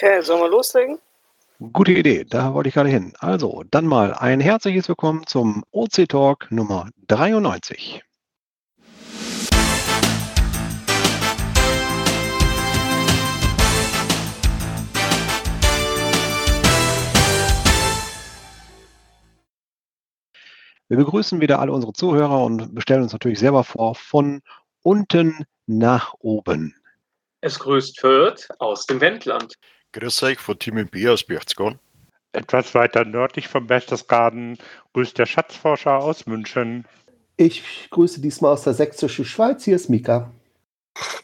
Okay, sollen wir loslegen? Gute Idee, da wollte ich gerade hin. Also, dann mal ein herzliches Willkommen zum OC Talk Nummer 93. Wir begrüßen wieder alle unsere Zuhörer und bestellen uns natürlich selber vor von unten nach oben. Es grüßt Fürth aus dem Wendland. Grüß euch von Team B aus Berchtesgaden. Etwas weiter nördlich von Berchtesgaden grüßt der Schatzforscher aus München. Ich grüße diesmal aus der sächsischen Schweiz. Hier ist Mika.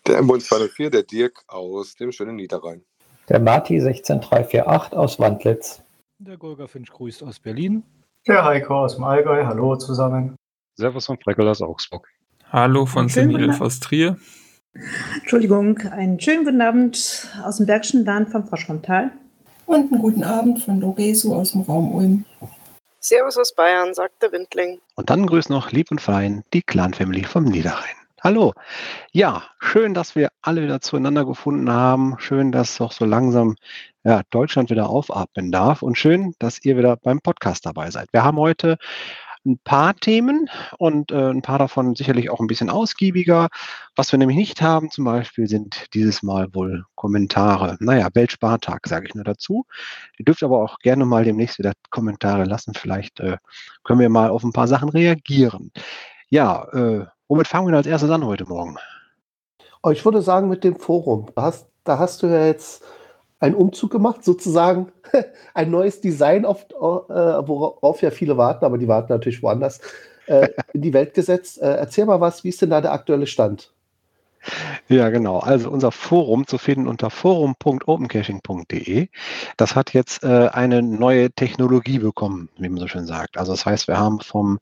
Der M204, der Dirk aus dem schönen Niederrhein. Der Marti 16348 aus Wandlitz. Der Golga Finch grüßt aus Berlin. Der Heiko aus dem Allgäu, hallo zusammen. Servus von Freckel aus Augsburg. Hallo von Senil aus Trier. Entschuldigung, einen schönen guten Abend aus dem Bergischen Land vom Froschraumtal. Und einen guten Abend von Loresu aus dem Raum Ulm. Servus aus Bayern, sagt der Windling. Und dann grüßt noch lieb und fein die Clan-Family vom Niederrhein. Hallo. Ja, schön, dass wir alle wieder zueinander gefunden haben. Schön, dass doch so langsam ja, Deutschland wieder aufatmen darf. Und schön, dass ihr wieder beim Podcast dabei seid. Wir haben heute ein paar Themen und äh, ein paar davon sicherlich auch ein bisschen ausgiebiger. Was wir nämlich nicht haben, zum Beispiel, sind dieses Mal wohl Kommentare. Naja, Weltspartag sage ich nur dazu. Ihr dürft aber auch gerne mal demnächst wieder Kommentare lassen. Vielleicht äh, können wir mal auf ein paar Sachen reagieren. Ja, äh, Womit fangen wir als erstes an heute Morgen? Oh, ich würde sagen mit dem Forum. Da hast, da hast du ja jetzt einen Umzug gemacht, sozusagen ein neues Design, auf, äh, worauf ja viele warten, aber die warten natürlich woanders, äh, in die Welt gesetzt. Äh, erzähl mal was, wie ist denn da der aktuelle Stand? Ja, genau. Also unser Forum zu finden unter forum.opencaching.de. Das hat jetzt äh, eine neue Technologie bekommen, wie man so schön sagt. Also das heißt, wir haben vom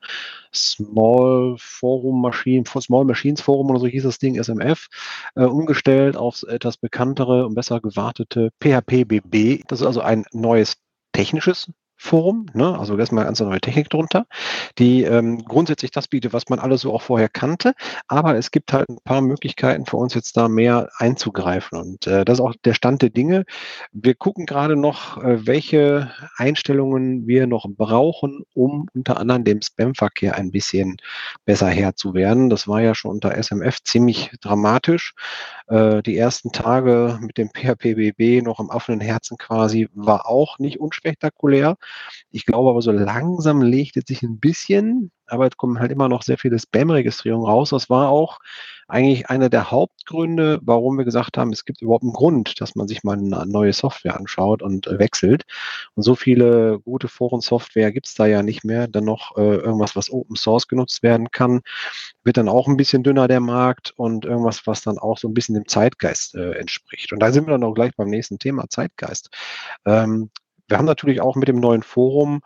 Small Forum Machine, Small Machines Forum oder so hieß das Ding, SMF, äh, umgestellt aufs etwas bekanntere und besser gewartete PHPBB. Das ist also ein neues technisches Forum, ne? also erstmal ganz neue Technik drunter, die ähm, grundsätzlich das bietet, was man alles so auch vorher kannte, aber es gibt halt ein paar Möglichkeiten für uns jetzt da mehr einzugreifen und äh, das ist auch der Stand der Dinge. Wir gucken gerade noch, äh, welche Einstellungen wir noch brauchen, um unter anderem dem Spam-Verkehr ein bisschen besser Herr zu werden. Das war ja schon unter SMF ziemlich dramatisch. Äh, die ersten Tage mit dem PHPBB noch am offenen Herzen quasi war auch nicht unspektakulär. Ich glaube aber, so langsam legt es sich ein bisschen, aber es kommen halt immer noch sehr viele Spam-Registrierungen raus. Das war auch eigentlich einer der Hauptgründe, warum wir gesagt haben, es gibt überhaupt einen Grund, dass man sich mal eine neue Software anschaut und äh, wechselt. Und so viele gute Forensoftware gibt es da ja nicht mehr. Dann noch äh, irgendwas, was Open Source genutzt werden kann, wird dann auch ein bisschen dünner der Markt und irgendwas, was dann auch so ein bisschen dem Zeitgeist äh, entspricht. Und da sind wir dann auch gleich beim nächsten Thema, Zeitgeist. Ähm, wir haben natürlich auch mit dem neuen Forum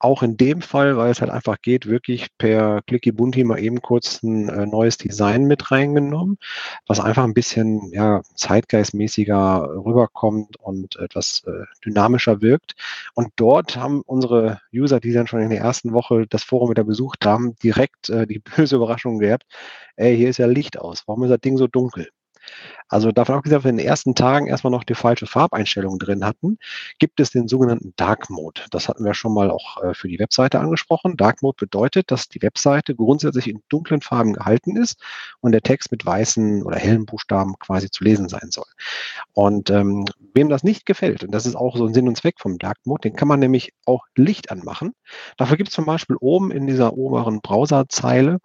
auch in dem Fall, weil es halt einfach geht, wirklich per Clicky Bunti mal eben kurz ein äh, neues Design mit reingenommen, was einfach ein bisschen ja, zeitgeistmäßiger rüberkommt und etwas äh, dynamischer wirkt. Und dort haben unsere User, die dann schon in der ersten Woche das Forum wieder besucht haben, direkt äh, die böse Überraschung gehabt, ey, hier ist ja Licht aus, warum ist das Ding so dunkel? Also davon abgesehen, dass wir in den ersten Tagen erstmal noch die falsche Farbeinstellung drin hatten, gibt es den sogenannten Dark Mode. Das hatten wir schon mal auch äh, für die Webseite angesprochen. Dark Mode bedeutet, dass die Webseite grundsätzlich in dunklen Farben gehalten ist und der Text mit weißen oder hellen Buchstaben quasi zu lesen sein soll. Und ähm, wem das nicht gefällt, und das ist auch so ein Sinn und Zweck vom Dark Mode, den kann man nämlich auch Licht anmachen. Dafür gibt es zum Beispiel oben in dieser oberen Browserzeile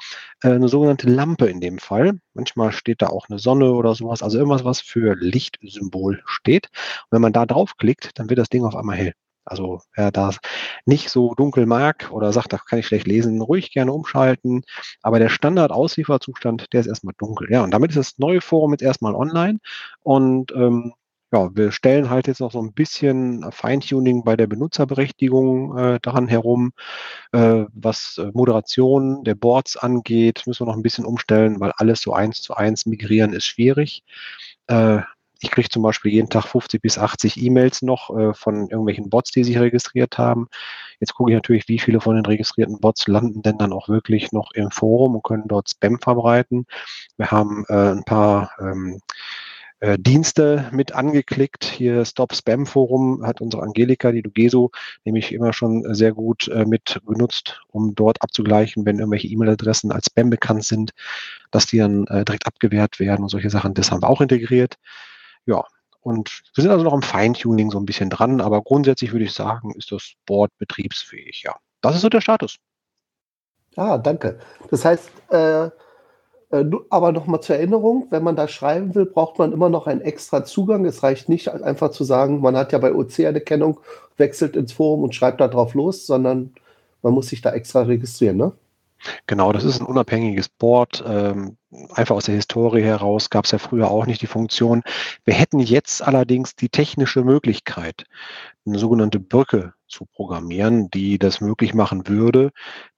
äh, eine sogenannte Lampe in dem Fall. Manchmal steht da auch eine Sonne oder sowas. Also irgendwas, was für Lichtsymbol steht. Und wenn man da draufklickt, dann wird das Ding auf einmal hell. Also wer das nicht so dunkel mag oder sagt, da kann ich schlecht lesen, ruhig gerne umschalten. Aber der Standard-Auslieferzustand, der ist erstmal dunkel. Ja, und damit ist das neue Forum jetzt erstmal online. Und ähm, ja, wir stellen halt jetzt noch so ein bisschen Feintuning bei der Benutzerberechtigung äh, daran herum. Äh, was äh, Moderation der Boards angeht, müssen wir noch ein bisschen umstellen, weil alles so eins zu eins migrieren ist schwierig. Äh, ich kriege zum Beispiel jeden Tag 50 bis 80 E-Mails noch äh, von irgendwelchen Bots, die sich registriert haben. Jetzt gucke ich natürlich, wie viele von den registrierten Bots landen denn dann auch wirklich noch im Forum und können dort Spam verbreiten. Wir haben äh, ein paar ähm, äh, Dienste mit angeklickt. Hier Stop Spam Forum hat unsere Angelika, die Dugeso, nämlich immer schon sehr gut äh, mit genutzt, um dort abzugleichen, wenn irgendwelche E-Mail-Adressen als Spam bekannt sind, dass die dann äh, direkt abgewehrt werden und solche Sachen. Das haben wir auch integriert. Ja, und wir sind also noch im Feintuning so ein bisschen dran, aber grundsätzlich würde ich sagen, ist das Board betriebsfähig, ja. Das ist so der Status. Ah, danke. Das heißt, äh, äh, aber nochmal zur Erinnerung, wenn man da schreiben will, braucht man immer noch einen extra Zugang. Es reicht nicht einfach zu sagen, man hat ja bei OC eine Kennung, wechselt ins Forum und schreibt da drauf los, sondern man muss sich da extra registrieren, ne? Genau, das ist ein unabhängiges Board. Ähm, einfach aus der Historie heraus gab es ja früher auch nicht die Funktion. Wir hätten jetzt allerdings die technische Möglichkeit, eine sogenannte Brücke zu programmieren, die das möglich machen würde,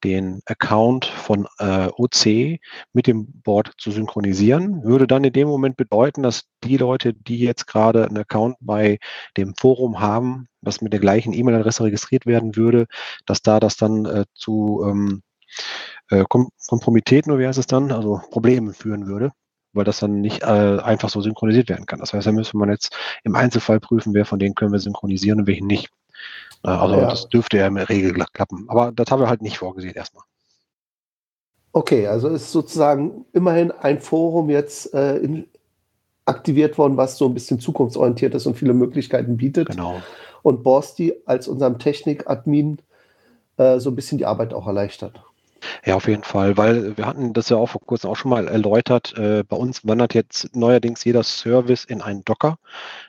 den Account von äh, OC mit dem Board zu synchronisieren. Würde dann in dem Moment bedeuten, dass die Leute, die jetzt gerade einen Account bei dem Forum haben, was mit der gleichen E-Mail-Adresse registriert werden würde, dass da das dann äh, zu ähm, äh, Kompromiteten, oder wie heißt es dann, also Probleme führen würde, weil das dann nicht äh, einfach so synchronisiert werden kann. Das heißt, da müsste man jetzt im Einzelfall prüfen, wer von denen können wir synchronisieren und welchen nicht. Äh, also ja. das dürfte ja in der Regel klappen. Aber das haben wir halt nicht vorgesehen erstmal. Okay, also ist sozusagen immerhin ein Forum jetzt äh, in, aktiviert worden, was so ein bisschen zukunftsorientiert ist und viele Möglichkeiten bietet. Genau. Und Borsti als unserem Technik-Admin äh, so ein bisschen die Arbeit auch erleichtert. Ja, auf jeden Fall, weil wir hatten das ja auch vor kurzem auch schon mal erläutert. Äh, bei uns wandert jetzt neuerdings jeder Service in einen Docker.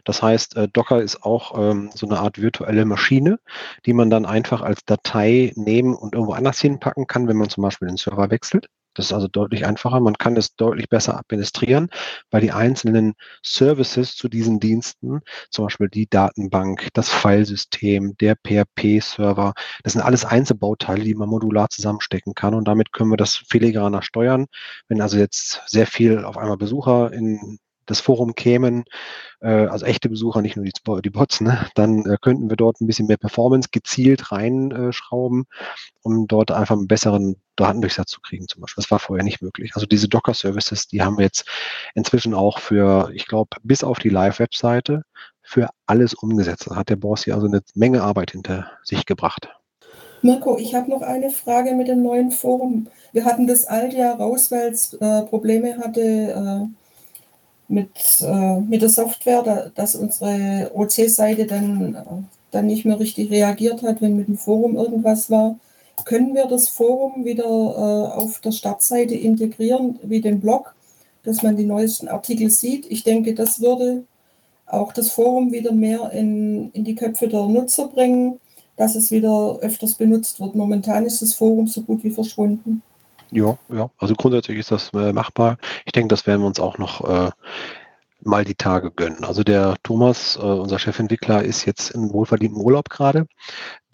Das heißt, äh, Docker ist auch ähm, so eine Art virtuelle Maschine, die man dann einfach als Datei nehmen und irgendwo anders hinpacken kann, wenn man zum Beispiel den Server wechselt. Das ist also deutlich einfacher. Man kann es deutlich besser administrieren, weil die einzelnen Services zu diesen Diensten, zum Beispiel die Datenbank, das Filesystem, der PHP-Server, das sind alles Einzelbauteile, die man modular zusammenstecken kann. Und damit können wir das filigraner steuern. Wenn also jetzt sehr viel auf einmal Besucher in das Forum kämen, äh, also echte Besucher, nicht nur die, die Bots, ne, dann äh, könnten wir dort ein bisschen mehr Performance gezielt reinschrauben, um dort einfach einen besseren Datendurchsatz zu kriegen zum Beispiel. Das war vorher nicht möglich. Also diese Docker-Services, die haben wir jetzt inzwischen auch für, ich glaube, bis auf die Live-Webseite für alles umgesetzt. Da hat der Boss hier also eine Menge Arbeit hinter sich gebracht. Mirko, ich habe noch eine Frage mit dem neuen Forum. Wir hatten das alte ja raus, weil es äh, Probleme hatte, äh, mit, äh, mit der Software, da, dass unsere OC-Seite dann, äh, dann nicht mehr richtig reagiert hat, wenn mit dem Forum irgendwas war. Können wir das Forum wieder äh, auf der Startseite integrieren, wie den Blog, dass man die neuesten Artikel sieht? Ich denke, das würde auch das Forum wieder mehr in, in die Köpfe der Nutzer bringen, dass es wieder öfters benutzt wird. Momentan ist das Forum so gut wie verschwunden. Ja, ja. Also grundsätzlich ist das äh, machbar. Ich denke, das werden wir uns auch noch äh, mal die Tage gönnen. Also der Thomas, äh, unser Chefentwickler, ist jetzt in wohlverdienten Urlaub gerade.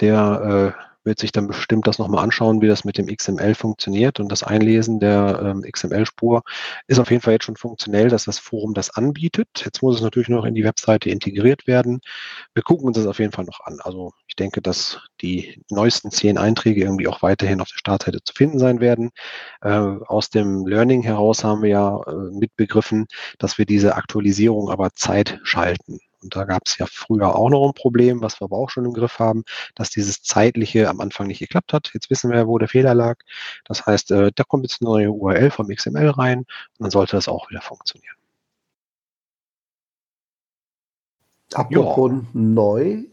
Der äh, wird sich dann bestimmt das nochmal anschauen, wie das mit dem XML funktioniert. Und das Einlesen der ähm, XML-Spur ist auf jeden Fall jetzt schon funktionell, dass das Forum das anbietet. Jetzt muss es natürlich noch in die Webseite integriert werden. Wir gucken uns das auf jeden Fall noch an. Also ich denke, dass die neuesten zehn Einträge irgendwie auch weiterhin auf der Startseite zu finden sein werden. Äh, aus dem Learning heraus haben wir ja äh, mitbegriffen, dass wir diese Aktualisierung aber Zeit schalten. Und da gab es ja früher auch noch ein Problem, was wir aber auch schon im Griff haben, dass dieses zeitliche am Anfang nicht geklappt hat. Jetzt wissen wir, wo der Fehler lag. Das heißt, äh, da kommt jetzt eine neue URL vom XML rein und dann sollte das auch wieder funktionieren. Apropos ja. neu.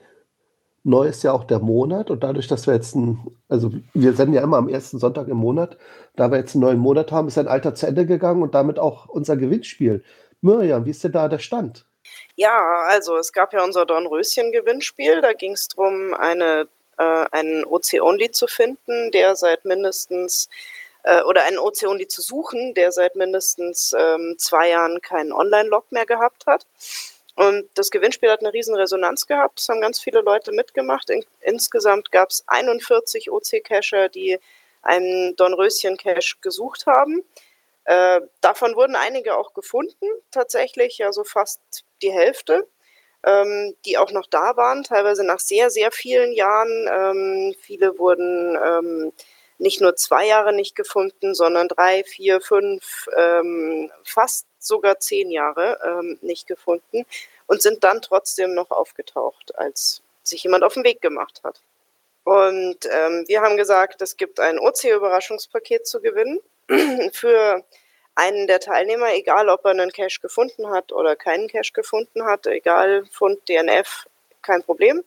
Neu ist ja auch der Monat und dadurch, dass wir jetzt ein, also wir senden ja immer am ersten Sonntag im Monat, da wir jetzt einen neuen Monat haben, ist ein Alter zu Ende gegangen und damit auch unser Gewinnspiel. Miriam, wie ist denn da der Stand? Ja, also es gab ja unser Dornröschen-Gewinnspiel. Da ging es darum, eine, äh, einen OC-Only zu finden, der seit mindestens äh, oder einen OC-Only zu suchen, der seit mindestens ähm, zwei Jahren keinen Online-Log mehr gehabt hat. Und das Gewinnspiel hat eine riesen Resonanz gehabt. Es haben ganz viele Leute mitgemacht. In, insgesamt gab es 41 OC-Cacher, die einen Dornröschen-Cache gesucht haben. Äh, davon wurden einige auch gefunden, tatsächlich, ja so fast die Hälfte, ähm, die auch noch da waren, teilweise nach sehr, sehr vielen Jahren. Ähm, viele wurden ähm, nicht nur zwei Jahre nicht gefunden, sondern drei, vier, fünf, ähm, fast sogar zehn Jahre ähm, nicht gefunden und sind dann trotzdem noch aufgetaucht, als sich jemand auf den Weg gemacht hat. Und ähm, wir haben gesagt, es gibt ein OC-Überraschungspaket zu gewinnen für einen der Teilnehmer, egal ob er einen Cache gefunden hat oder keinen Cache gefunden hat, egal Fund, DNF, kein Problem.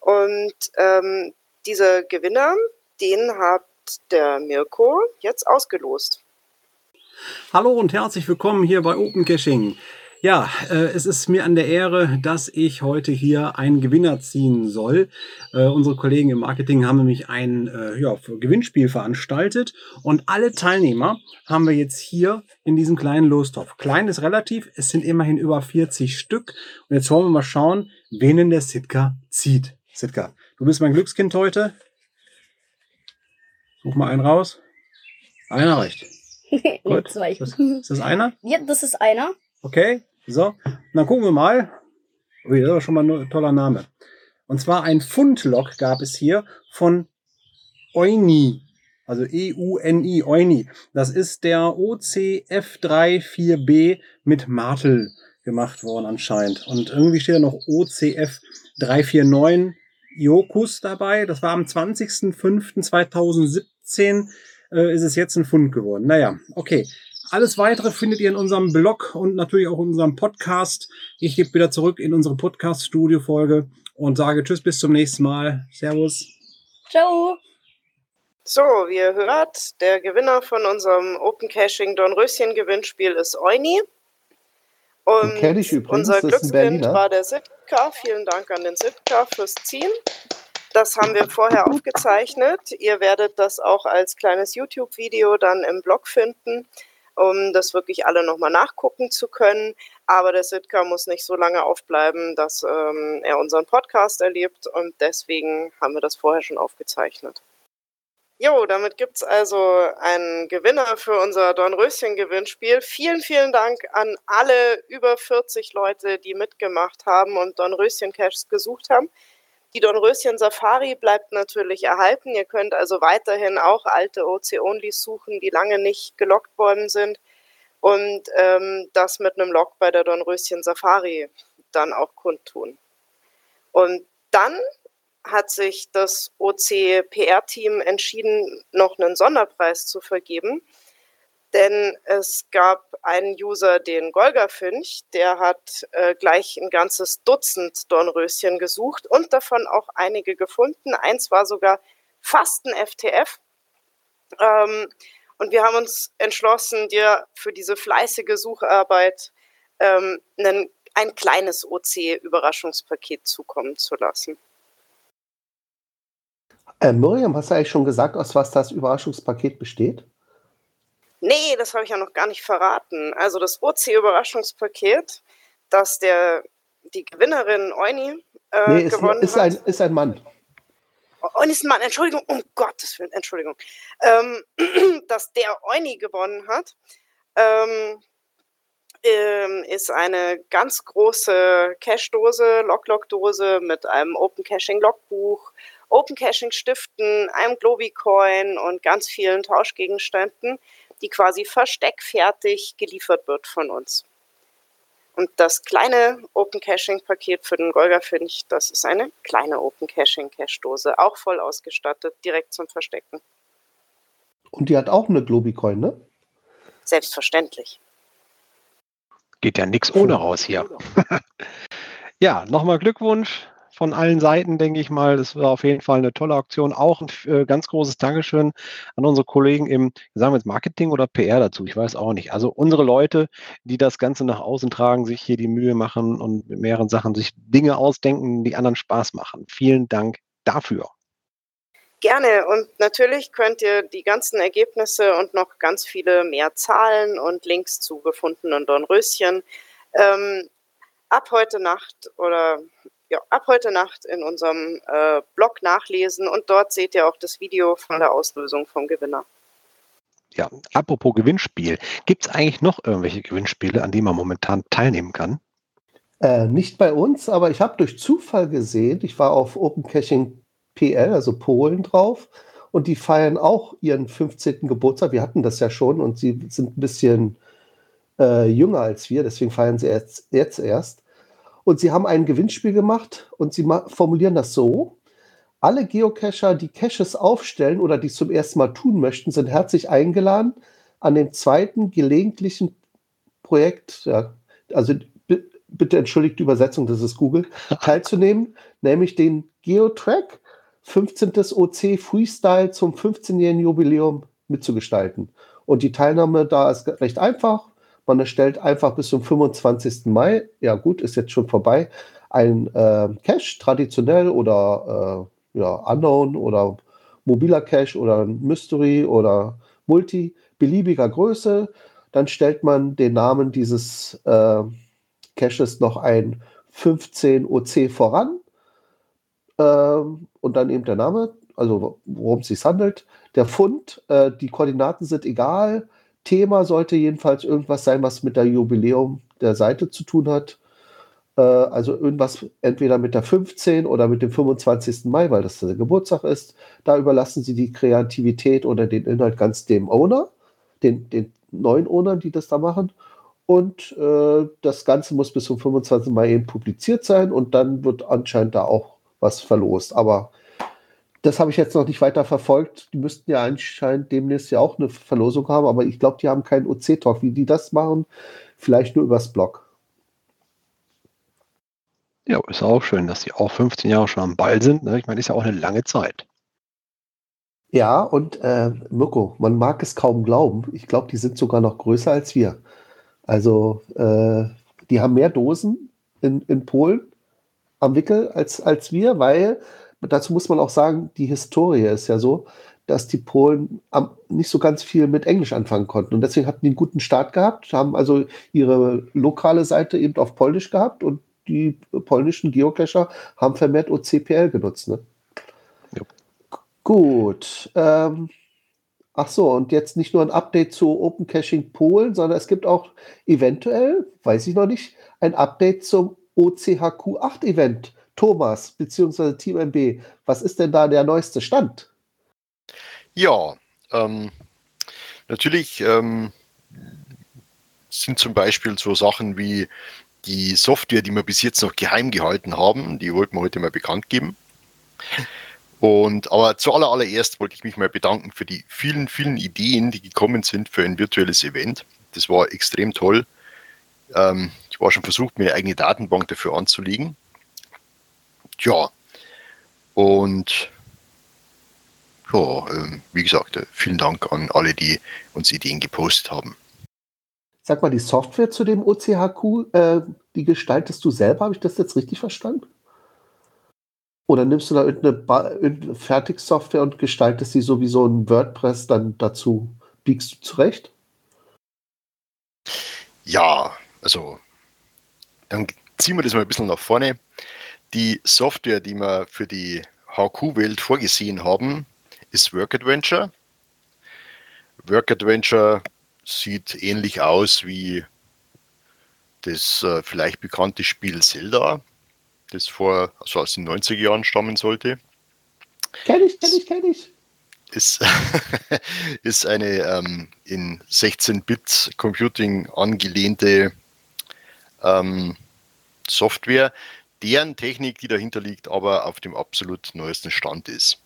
Und ähm, dieser Gewinner, den hat der Mirko jetzt ausgelost. Hallo und herzlich willkommen hier bei Open Caching. Ja, äh, es ist mir an der Ehre, dass ich heute hier einen Gewinner ziehen soll. Äh, unsere Kollegen im Marketing haben nämlich ein äh, ja, Gewinnspiel veranstaltet und alle Teilnehmer haben wir jetzt hier in diesem kleinen Lostopf. Klein ist relativ, es sind immerhin über 40 Stück. Und jetzt wollen wir mal schauen, wen denn der Sitka zieht. Sitka, du bist mein Glückskind heute. Such mal einen raus. Einer reicht. Gut. zwei. Ist das einer? Ja, das ist einer. Okay, so. Dann gucken wir mal. Ui, das ist schon mal ein toller Name. Und zwar ein Fundlog gab es hier von Euni. Also E-U-N-I, Euni. Das ist der OCF34B mit Martel gemacht worden anscheinend. Und irgendwie steht da noch OCF349 Iokus dabei. Das war am 20.05.2017 äh, ist es jetzt ein Fund geworden. Naja, okay. Alles weitere findet ihr in unserem Blog und natürlich auch in unserem Podcast. Ich gebe wieder zurück in unsere Podcast-Studio-Folge und sage Tschüss, bis zum nächsten Mal. Servus. Ciao. So, wie ihr hört, der Gewinner von unserem Open Caching Dornröschen Gewinnspiel ist Euni. Und ich übrigens, unser Glückskind war der Sitka. Vielen Dank an den Sitka fürs Ziehen. Das haben wir vorher aufgezeichnet. Ihr werdet das auch als kleines YouTube-Video dann im Blog finden, um das wirklich alle nochmal nachgucken zu können. Aber der Sitka muss nicht so lange aufbleiben, dass ähm, er unseren Podcast erlebt und deswegen haben wir das vorher schon aufgezeichnet. Jo, damit gibt's also einen Gewinner für unser Dornröschen-Gewinnspiel. Vielen, vielen Dank an alle über 40 Leute, die mitgemacht haben und Dornröschen-Caches gesucht haben. Die Dornröschen Safari bleibt natürlich erhalten. Ihr könnt also weiterhin auch alte OC-Onlys suchen, die lange nicht gelockt worden sind. Und ähm, das mit einem Log bei der Dornröschen Safari dann auch kundtun. Und dann hat sich das OC-PR-Team entschieden, noch einen Sonderpreis zu vergeben. Denn es gab einen User, den Golga Finch, der hat äh, gleich ein ganzes Dutzend Dornröschen gesucht und davon auch einige gefunden. Eins war sogar fast ein FTF. Ähm, und wir haben uns entschlossen, dir für diese fleißige Sucharbeit ähm, einen, ein kleines OC-Überraschungspaket zukommen zu lassen. Äh, Miriam, hast du eigentlich schon gesagt, aus was das Überraschungspaket besteht? Nee, das habe ich ja noch gar nicht verraten. Also das OC-Überraschungspaket, das der, die Gewinnerin Euni äh, nee, ist, gewonnen ist, hat. ein, ist ein Mann. Euni ist ein Mann, Entschuldigung, um Gottes Willen, Entschuldigung. Ähm, dass der Euni gewonnen hat, ähm, ähm, ist eine ganz große Cache-Dose, Log-Log-Dose mit einem Open Caching-Logbuch, Open Caching-Stiften, einem Globi-Coin und ganz vielen Tauschgegenständen, die quasi versteckfertig geliefert wird von uns. Und das kleine Open Caching Paket für den Golga Finch, das ist eine kleine Open Caching Cache Dose, auch voll ausgestattet, direkt zum Verstecken. Und die hat auch eine Globicoin, ne? Selbstverständlich. Geht ja nichts ohne raus hier. ja, nochmal Glückwunsch von allen Seiten, denke ich mal. Das war auf jeden Fall eine tolle Aktion. Auch ein äh, ganz großes Dankeschön an unsere Kollegen im, sagen wir jetzt Marketing oder PR dazu, ich weiß auch nicht. Also unsere Leute, die das Ganze nach außen tragen, sich hier die Mühe machen und mit mehreren Sachen sich Dinge ausdenken, die anderen Spaß machen. Vielen Dank dafür. Gerne und natürlich könnt ihr die ganzen Ergebnisse und noch ganz viele mehr Zahlen und Links zu gefundenen Dornröschen ähm, ab heute Nacht oder ja, ab heute Nacht in unserem äh, Blog nachlesen und dort seht ihr auch das Video von der Auslösung vom Gewinner. Ja, apropos Gewinnspiel. Gibt es eigentlich noch irgendwelche Gewinnspiele, an denen man momentan teilnehmen kann? Äh, nicht bei uns, aber ich habe durch Zufall gesehen, ich war auf Open Caching PL, also Polen drauf, und die feiern auch ihren 15. Geburtstag. Wir hatten das ja schon und sie sind ein bisschen äh, jünger als wir, deswegen feiern sie jetzt, jetzt erst. Und sie haben ein Gewinnspiel gemacht und sie formulieren das so. Alle Geocacher, die Caches aufstellen oder die zum ersten Mal tun möchten, sind herzlich eingeladen, an dem zweiten gelegentlichen Projekt, ja, also bitte entschuldigt die Übersetzung, das ist Google, teilzunehmen, nämlich den Geotrack 15. OC Freestyle zum 15-jährigen Jubiläum mitzugestalten. Und die Teilnahme da ist recht einfach. Man erstellt einfach bis zum 25. Mai, ja gut, ist jetzt schon vorbei, ein äh, Cache, traditionell oder äh, ja, Unknown oder mobiler Cache oder Mystery oder Multi, beliebiger Größe. Dann stellt man den Namen dieses äh, Caches noch ein 15 OC voran ähm, und dann eben der Name, also worum es sich handelt. Der Fund, äh, die Koordinaten sind egal. Thema sollte jedenfalls irgendwas sein, was mit der Jubiläum der Seite zu tun hat. Äh, also irgendwas entweder mit der 15 oder mit dem 25. Mai, weil das der Geburtstag ist. Da überlassen Sie die Kreativität oder den Inhalt ganz dem Owner, den, den neuen Ownern, die das da machen. Und äh, das Ganze muss bis zum 25. Mai eben publiziert sein und dann wird anscheinend da auch was verlost. Aber das habe ich jetzt noch nicht weiter verfolgt. Die müssten ja anscheinend demnächst ja auch eine Verlosung haben, aber ich glaube, die haben keinen OC-Talk. Wie die das machen, vielleicht nur übers Blog. Ja, ist auch schön, dass sie auch 15 Jahre schon am Ball sind. Ne? Ich meine, ist ja auch eine lange Zeit. Ja, und äh, Mirko, man mag es kaum glauben. Ich glaube, die sind sogar noch größer als wir. Also, äh, die haben mehr Dosen in, in Polen am Wickel als, als wir, weil dazu muss man auch sagen, die Historie ist ja so, dass die Polen nicht so ganz viel mit Englisch anfangen konnten. Und deswegen hatten die einen guten Start gehabt, haben also ihre lokale Seite eben auf Polnisch gehabt und die polnischen Geocacher haben vermehrt OCPL genutzt. Ne? Ja. Gut. Ähm, ach so, und jetzt nicht nur ein Update zu Open Caching Polen, sondern es gibt auch eventuell, weiß ich noch nicht, ein Update zum OCHQ8-Event. Thomas bzw. Team MB, was ist denn da der neueste Stand? Ja, ähm, natürlich ähm, sind zum Beispiel so Sachen wie die Software, die wir bis jetzt noch geheim gehalten haben, die wollten wir heute mal bekannt geben. Und aber zuallererst wollte ich mich mal bedanken für die vielen, vielen Ideen, die gekommen sind für ein virtuelles Event. Das war extrem toll. Ähm, ich war schon versucht, mir eine eigene Datenbank dafür anzulegen. Tja, und ja, ähm, wie gesagt, äh, vielen Dank an alle, die uns Ideen gepostet haben. Sag mal, die Software zu dem OCHQ, äh, die gestaltest du selber? Habe ich das jetzt richtig verstanden? Oder nimmst du da irgendeine, irgendeine Fertigsoftware und gestaltest sie so wie so ein WordPress dann dazu? Biegst du zurecht? Ja, also dann ziehen wir das mal ein bisschen nach vorne. Die Software, die wir für die HQ-Welt vorgesehen haben, ist Work Adventure. Work Adventure sieht ähnlich aus wie das äh, vielleicht bekannte Spiel Zelda, das vor, also aus den 90er Jahren stammen sollte. Kenn ich, kenn ich, kenn ich. Ist, ist eine ähm, in 16-Bit Computing angelehnte ähm, Software, deren Technik, die dahinter liegt, aber auf dem absolut neuesten Stand ist.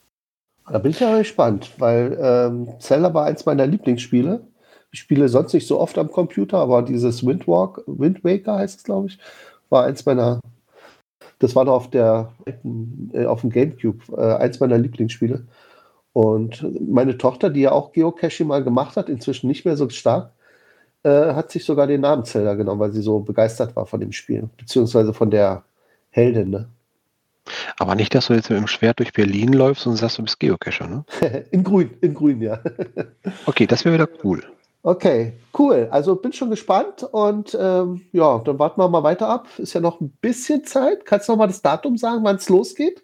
Da bin ich ja gespannt, weil ähm, Zelda war eins meiner Lieblingsspiele. Ich spiele sonst nicht so oft am Computer, aber dieses Windwalk, Wind Waker heißt es, glaube ich, war eins meiner, das war noch auf der, äh, auf dem Gamecube, äh, eins meiner Lieblingsspiele. Und meine Tochter, die ja auch Geocaching mal gemacht hat, inzwischen nicht mehr so stark, äh, hat sich sogar den Namen Zelda genommen, weil sie so begeistert war von dem Spiel, beziehungsweise von der Heldin, ne? Aber nicht, dass du jetzt mit dem Schwert durch Berlin läufst und sagst, du bist Geocacher, ne? in grün, in grün, ja. okay, das wäre wieder cool. Okay, cool. Also bin schon gespannt und ähm, ja, dann warten wir mal weiter ab. Ist ja noch ein bisschen Zeit. Kannst du noch mal das Datum sagen, wann es losgeht?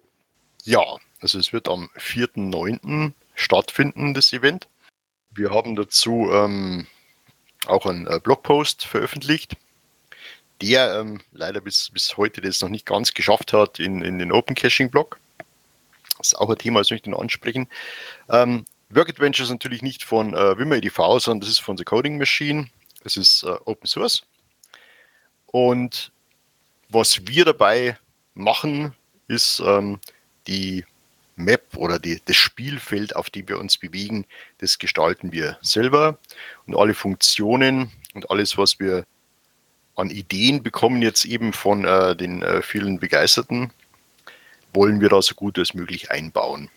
Ja, also es wird am 4.9. stattfinden, das Event. Wir haben dazu ähm, auch einen äh, Blogpost veröffentlicht der ähm, leider bis, bis heute das noch nicht ganz geschafft hat in, in den Open Caching Blog. Das ist auch ein Thema, das möchte ich noch ansprechen. Ähm, Work Adventure ist natürlich nicht von äh, Wimmer EDV, sondern das ist von The Coding Machine. Es ist äh, Open Source. Und was wir dabei machen, ist ähm, die Map oder die, das Spielfeld, auf dem wir uns bewegen, das gestalten wir selber. Und alle Funktionen und alles, was wir an Ideen bekommen, jetzt eben von äh, den äh, vielen Begeisterten, wollen wir da so gut als möglich einbauen.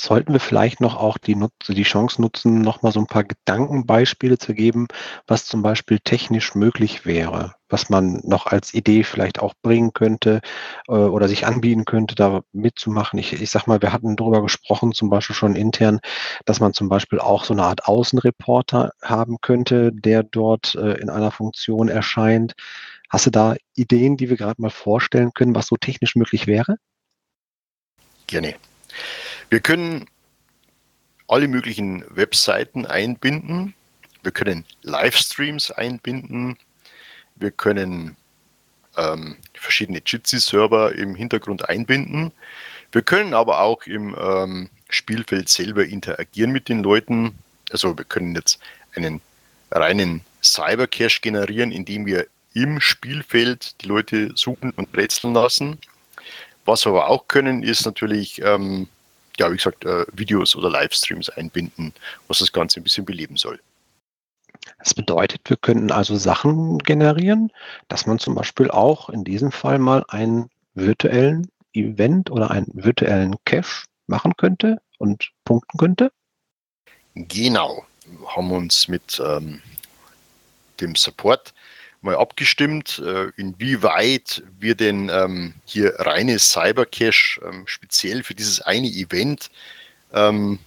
Sollten wir vielleicht noch auch die, Nutze, die Chance nutzen, noch mal so ein paar Gedankenbeispiele zu geben, was zum Beispiel technisch möglich wäre, was man noch als Idee vielleicht auch bringen könnte äh, oder sich anbieten könnte, da mitzumachen. Ich, ich sag mal, wir hatten darüber gesprochen, zum Beispiel schon intern, dass man zum Beispiel auch so eine Art Außenreporter haben könnte, der dort äh, in einer Funktion erscheint. Hast du da Ideen, die wir gerade mal vorstellen können, was so technisch möglich wäre? Gerne. Wir können alle möglichen Webseiten einbinden. Wir können Livestreams einbinden. Wir können ähm, verschiedene Jitsi-Server im Hintergrund einbinden. Wir können aber auch im ähm, Spielfeld selber interagieren mit den Leuten. Also wir können jetzt einen reinen Cybercache generieren, indem wir im Spielfeld die Leute suchen und rätseln lassen. Was wir aber auch können, ist natürlich ähm, ja, wie gesagt, äh, Videos oder Livestreams einbinden, was das Ganze ein bisschen beleben soll. Das bedeutet, wir könnten also Sachen generieren, dass man zum Beispiel auch in diesem Fall mal einen virtuellen Event oder einen virtuellen Cache machen könnte und punkten könnte. Genau, wir haben uns mit ähm, dem Support mal abgestimmt, äh, inwieweit wir denn ähm, hier reine Cybercache ähm, speziell für dieses eine Event, ähm,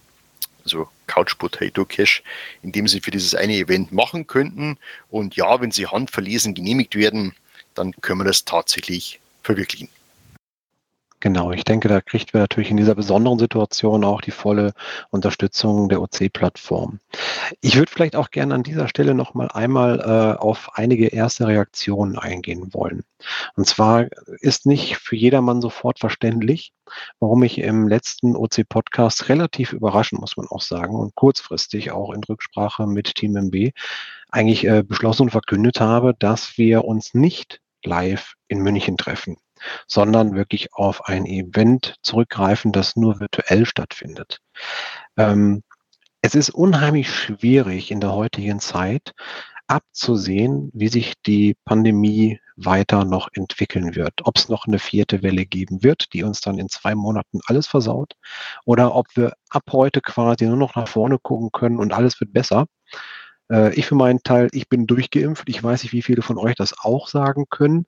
also Couch Potato Cache, in dem sie für dieses eine Event machen könnten. Und ja, wenn sie handverlesen genehmigt werden, dann können wir das tatsächlich verwirklichen. Genau, ich denke, da kriegt wir natürlich in dieser besonderen Situation auch die volle Unterstützung der OC-Plattform. Ich würde vielleicht auch gerne an dieser Stelle noch mal einmal äh, auf einige erste Reaktionen eingehen wollen. Und zwar ist nicht für jedermann sofort verständlich, warum ich im letzten OC-Podcast relativ überraschend, muss man auch sagen, und kurzfristig auch in Rücksprache mit Team MB eigentlich äh, beschlossen und verkündet habe, dass wir uns nicht live in München treffen sondern wirklich auf ein Event zurückgreifen, das nur virtuell stattfindet. Ähm, es ist unheimlich schwierig in der heutigen Zeit abzusehen, wie sich die Pandemie weiter noch entwickeln wird. Ob es noch eine vierte Welle geben wird, die uns dann in zwei Monaten alles versaut, oder ob wir ab heute quasi nur noch nach vorne gucken können und alles wird besser. Äh, ich für meinen Teil, ich bin durchgeimpft. Ich weiß nicht, wie viele von euch das auch sagen können.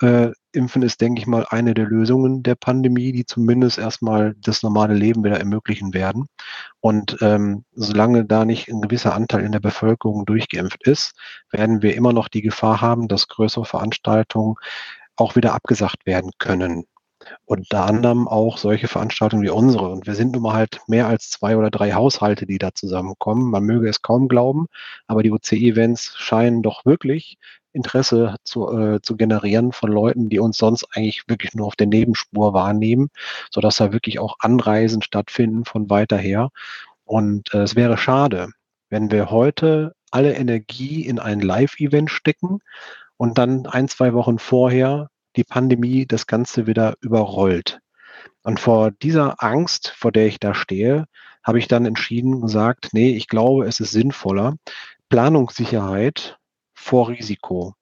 Äh, Impfen ist, denke ich mal, eine der Lösungen der Pandemie, die zumindest erstmal das normale Leben wieder ermöglichen werden. Und ähm, solange da nicht ein gewisser Anteil in der Bevölkerung durchgeimpft ist, werden wir immer noch die Gefahr haben, dass größere Veranstaltungen auch wieder abgesagt werden können. Unter anderem auch solche Veranstaltungen wie unsere. Und wir sind nun mal halt mehr als zwei oder drei Haushalte, die da zusammenkommen. Man möge es kaum glauben, aber die OC-Events scheinen doch wirklich Interesse zu, äh, zu generieren von Leuten, die uns sonst eigentlich wirklich nur auf der Nebenspur wahrnehmen, sodass da wirklich auch Anreisen stattfinden von weiter her. Und äh, es wäre schade, wenn wir heute alle Energie in ein Live-Event stecken und dann ein, zwei Wochen vorher die Pandemie das Ganze wieder überrollt. Und vor dieser Angst, vor der ich da stehe, habe ich dann entschieden gesagt, nee, ich glaube, es ist sinnvoller, Planungssicherheit vor Risiko.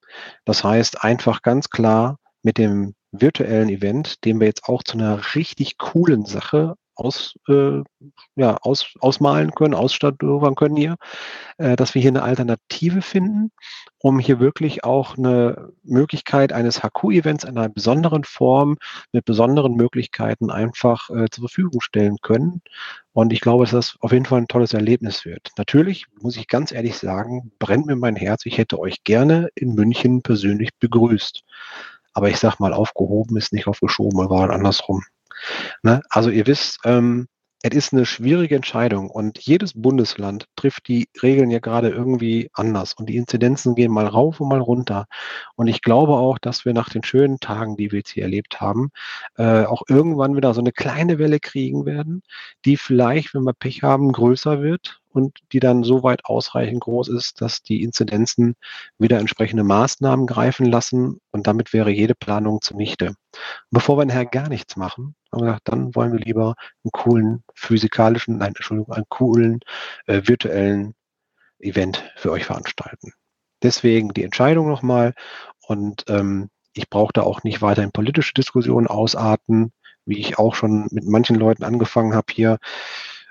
Das heißt einfach ganz klar mit dem virtuellen Event, den wir jetzt auch zu einer richtig coolen Sache aus, äh, ja, aus, ausmalen können, ausstatuieren können hier, äh, dass wir hier eine Alternative finden, um hier wirklich auch eine Möglichkeit eines HQ-Events in einer besonderen Form mit besonderen Möglichkeiten einfach äh, zur Verfügung stellen können. Und ich glaube, dass das auf jeden Fall ein tolles Erlebnis wird. Natürlich, muss ich ganz ehrlich sagen, brennt mir mein Herz. Ich hätte euch gerne in München persönlich begrüßt. Aber ich sag mal, aufgehoben ist nicht aufgeschoben, war andersrum. Ne? Also ihr wisst, ähm, es ist eine schwierige Entscheidung und jedes Bundesland trifft die Regeln ja gerade irgendwie anders und die Inzidenzen gehen mal rauf und mal runter. Und ich glaube auch, dass wir nach den schönen Tagen, die wir jetzt hier erlebt haben, äh, auch irgendwann wieder so eine kleine Welle kriegen werden, die vielleicht, wenn wir Pech haben, größer wird und die dann so weit ausreichend groß ist, dass die Inzidenzen wieder entsprechende Maßnahmen greifen lassen und damit wäre jede Planung zunichte. Bevor wir nachher gar nichts machen, haben wir gesagt, dann wollen wir lieber einen coolen physikalischen, nein, Entschuldigung, einen coolen äh, virtuellen Event für euch veranstalten. Deswegen die Entscheidung nochmal und ähm, ich brauche da auch nicht weiter in politische Diskussionen ausarten, wie ich auch schon mit manchen Leuten angefangen habe hier.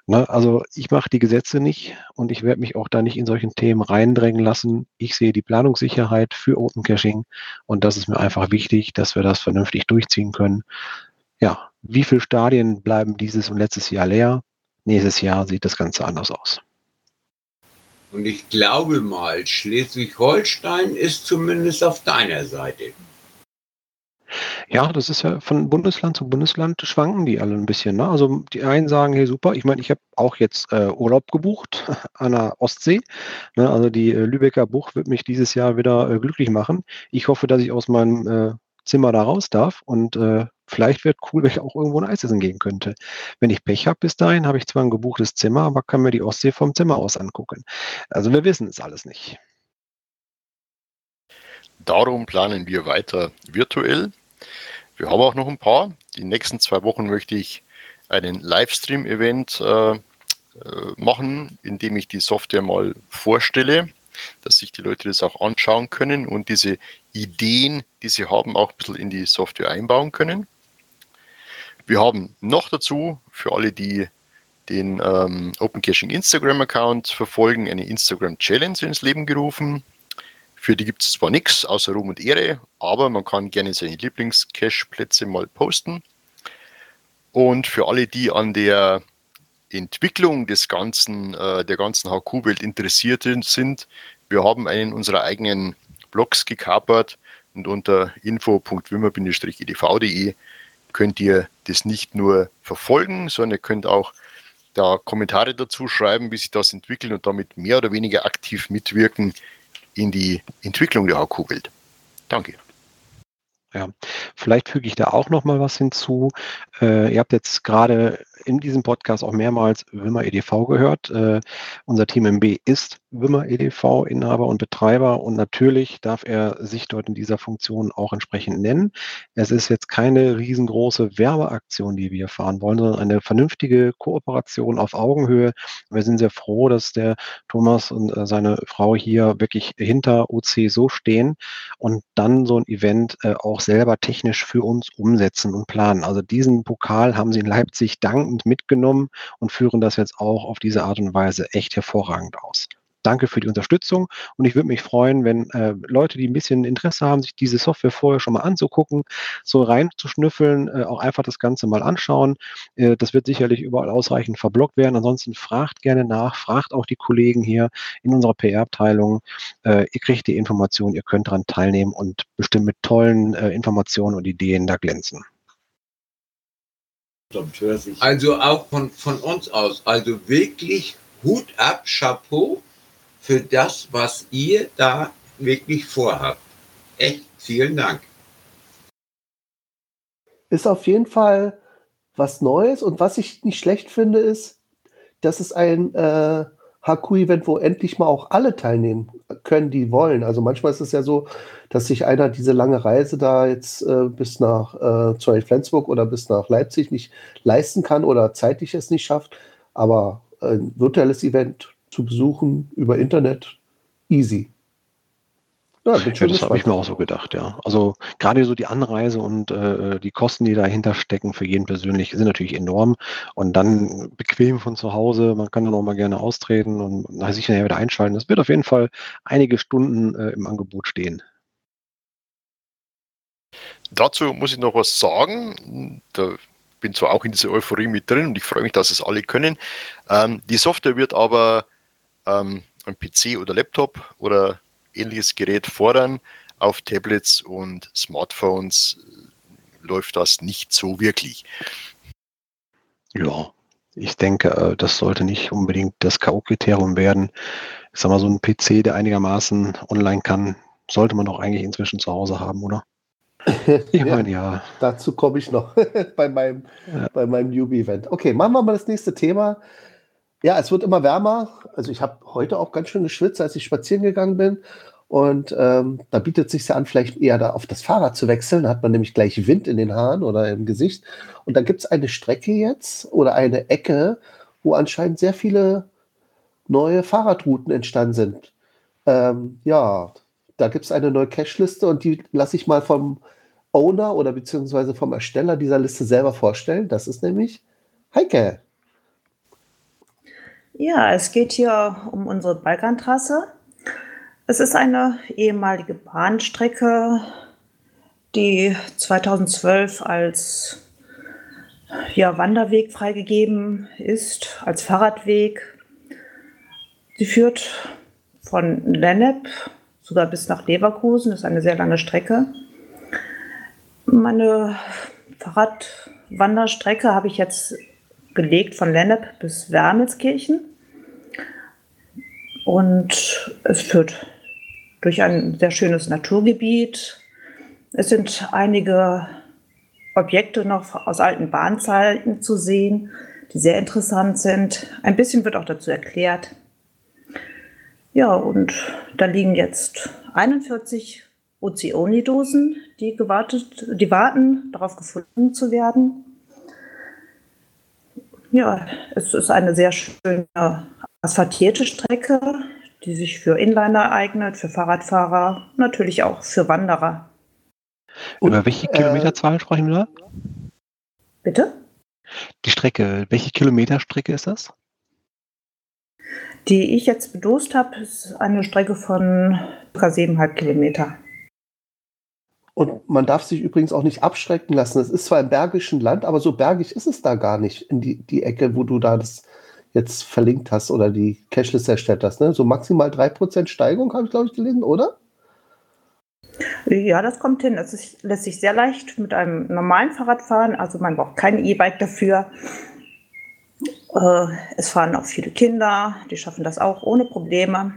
Ne, also ich mache die Gesetze nicht und ich werde mich auch da nicht in solchen Themen reindrängen lassen. Ich sehe die Planungssicherheit für Open Caching und das ist mir einfach wichtig, dass wir das vernünftig durchziehen können. Ja, wie viele Stadien bleiben dieses und letztes Jahr leer? Nächstes Jahr sieht das Ganze anders aus. Und ich glaube mal, Schleswig-Holstein ist zumindest auf deiner Seite. Ja, das ist ja von Bundesland zu Bundesland schwanken die alle ein bisschen. Ne? Also die einen sagen, hey super, ich meine, ich habe auch jetzt äh, Urlaub gebucht an der Ostsee. Ne? Also die äh, Lübecker Buch wird mich dieses Jahr wieder äh, glücklich machen. Ich hoffe, dass ich aus meinem äh, Zimmer da raus darf und äh, vielleicht wird cool, wenn ich auch irgendwo ein Eisessen gehen könnte. Wenn ich Pech habe bis dahin, habe ich zwar ein gebuchtes Zimmer, aber kann mir die Ostsee vom Zimmer aus angucken. Also wir wissen es alles nicht. Darum planen wir weiter virtuell. Wir haben auch noch ein paar. Die nächsten zwei Wochen möchte ich einen Livestream-Event äh, äh, machen, in dem ich die Software mal vorstelle, dass sich die Leute das auch anschauen können und diese Ideen, die sie haben, auch ein bisschen in die Software einbauen können. Wir haben noch dazu, für alle, die den ähm, Open Caching Instagram Account verfolgen, eine Instagram Challenge ins Leben gerufen. Für die gibt es zwar nichts außer Ruhm und Ehre, aber man kann gerne seine Lieblings-Cache-Plätze mal posten. Und für alle, die an der Entwicklung des ganzen, äh, der ganzen HQ-Welt interessiert sind, wir haben einen unserer eigenen Blogs gekapert und unter info.wimmer-edv.de könnt ihr das nicht nur verfolgen, sondern ihr könnt auch da Kommentare dazu schreiben, wie sich das entwickelt und damit mehr oder weniger aktiv mitwirken in die Entwicklung der HQ-Welt. Danke. Ja, vielleicht füge ich da auch noch mal was hinzu. Äh, ihr habt jetzt gerade in diesem Podcast auch mehrmals Wimmer EDV gehört. Äh, unser Team MB ist Wimmer EDV, Inhaber und Betreiber und natürlich darf er sich dort in dieser Funktion auch entsprechend nennen. Es ist jetzt keine riesengroße Werbeaktion, die wir fahren wollen, sondern eine vernünftige Kooperation auf Augenhöhe. Wir sind sehr froh, dass der Thomas und äh, seine Frau hier wirklich hinter OC so stehen und dann so ein Event äh, auch selber technisch für uns umsetzen und planen. Also diesen Pokal haben sie in Leipzig dankend mitgenommen und führen das jetzt auch auf diese Art und Weise echt hervorragend aus danke für die Unterstützung und ich würde mich freuen, wenn äh, Leute, die ein bisschen Interesse haben, sich diese Software vorher schon mal anzugucken, so reinzuschnüffeln, äh, auch einfach das Ganze mal anschauen. Äh, das wird sicherlich überall ausreichend verblockt werden. Ansonsten fragt gerne nach, fragt auch die Kollegen hier in unserer PR-Abteilung. Äh, ihr kriegt die Informationen, ihr könnt daran teilnehmen und bestimmt mit tollen äh, Informationen und Ideen da glänzen. Also auch von, von uns aus, also wirklich Hut ab, Chapeau für das, was ihr da wirklich vorhabt. Echt vielen Dank. Ist auf jeden Fall was Neues und was ich nicht schlecht finde, ist, dass es ein äh, HQ-Event, wo endlich mal auch alle teilnehmen können, die wollen. Also manchmal ist es ja so, dass sich einer diese lange Reise da jetzt äh, bis nach äh, Flensburg oder bis nach Leipzig nicht leisten kann oder zeitlich es nicht schafft. Aber ein virtuelles Event zu besuchen über Internet easy. Ja, ja das habe ich mir auch so gedacht, ja. Also gerade so die Anreise und äh, die Kosten, die dahinter stecken für jeden persönlich, sind natürlich enorm. Und dann bequem von zu Hause, man kann dann auch mal gerne austreten und sich nachher wieder einschalten. Das wird auf jeden Fall einige Stunden äh, im Angebot stehen. Dazu muss ich noch was sagen. Da bin zwar auch in dieser Euphorie mit drin und ich freue mich, dass es alle können. Ähm, die Software wird aber ähm, ein PC oder Laptop oder ähnliches Gerät fordern. Auf Tablets und Smartphones äh, läuft das nicht so wirklich. Ja, ich denke, äh, das sollte nicht unbedingt das K.O.-Kriterium werden. Ich sag mal, so ein PC, der einigermaßen online kann, sollte man doch eigentlich inzwischen zu Hause haben, oder? Ich meine, ja. ja. Dazu komme ich noch bei meinem, ja. meinem Newbie-Event. Okay, machen wir mal das nächste Thema. Ja, es wird immer wärmer. Also ich habe heute auch ganz schön geschwitzt, als ich spazieren gegangen bin. Und ähm, da bietet sich ja an, vielleicht eher da auf das Fahrrad zu wechseln. Da hat man nämlich gleich Wind in den Haaren oder im Gesicht. Und da gibt es eine Strecke jetzt oder eine Ecke, wo anscheinend sehr viele neue Fahrradrouten entstanden sind. Ähm, ja, da gibt es eine neue Cache-Liste und die lasse ich mal vom Owner oder beziehungsweise vom Ersteller dieser Liste selber vorstellen. Das ist nämlich Heike. Ja, es geht hier um unsere Balkantrasse. Es ist eine ehemalige Bahnstrecke, die 2012 als ja, Wanderweg freigegeben ist, als Fahrradweg. Sie führt von Lennep sogar bis nach Leverkusen, das ist eine sehr lange Strecke. Meine Fahrradwanderstrecke habe ich jetzt gelegt von Lennep bis Wermelskirchen. Und es führt durch ein sehr schönes Naturgebiet. Es sind einige Objekte noch aus alten Bahnzeiten zu sehen, die sehr interessant sind. Ein bisschen wird auch dazu erklärt. Ja, und da liegen jetzt 41 Ozeoni-Dosen, die, die warten, darauf gefunden zu werden. Ja, es ist eine sehr schöne asphaltierte Strecke, die sich für Inliner eignet, für Fahrradfahrer, natürlich auch für Wanderer. Über welche Kilometerzahl sprechen wir da? Bitte? Die Strecke, welche Kilometerstrecke ist das? Die ich jetzt bedost habe, ist eine Strecke von ca. 7,5 Kilometer. Und man darf sich übrigens auch nicht abschrecken lassen. Es ist zwar im bergischen Land, aber so bergig ist es da gar nicht, in die, die Ecke, wo du da das jetzt verlinkt hast oder die Cashless erstellt hast. Ne? So maximal 3% Steigung, habe ich, glaube ich, gelesen, oder? Ja, das kommt hin. Ist, lässt sich sehr leicht mit einem normalen Fahrrad fahren. Also man braucht kein E-Bike dafür. Äh, es fahren auch viele Kinder, die schaffen das auch ohne Probleme.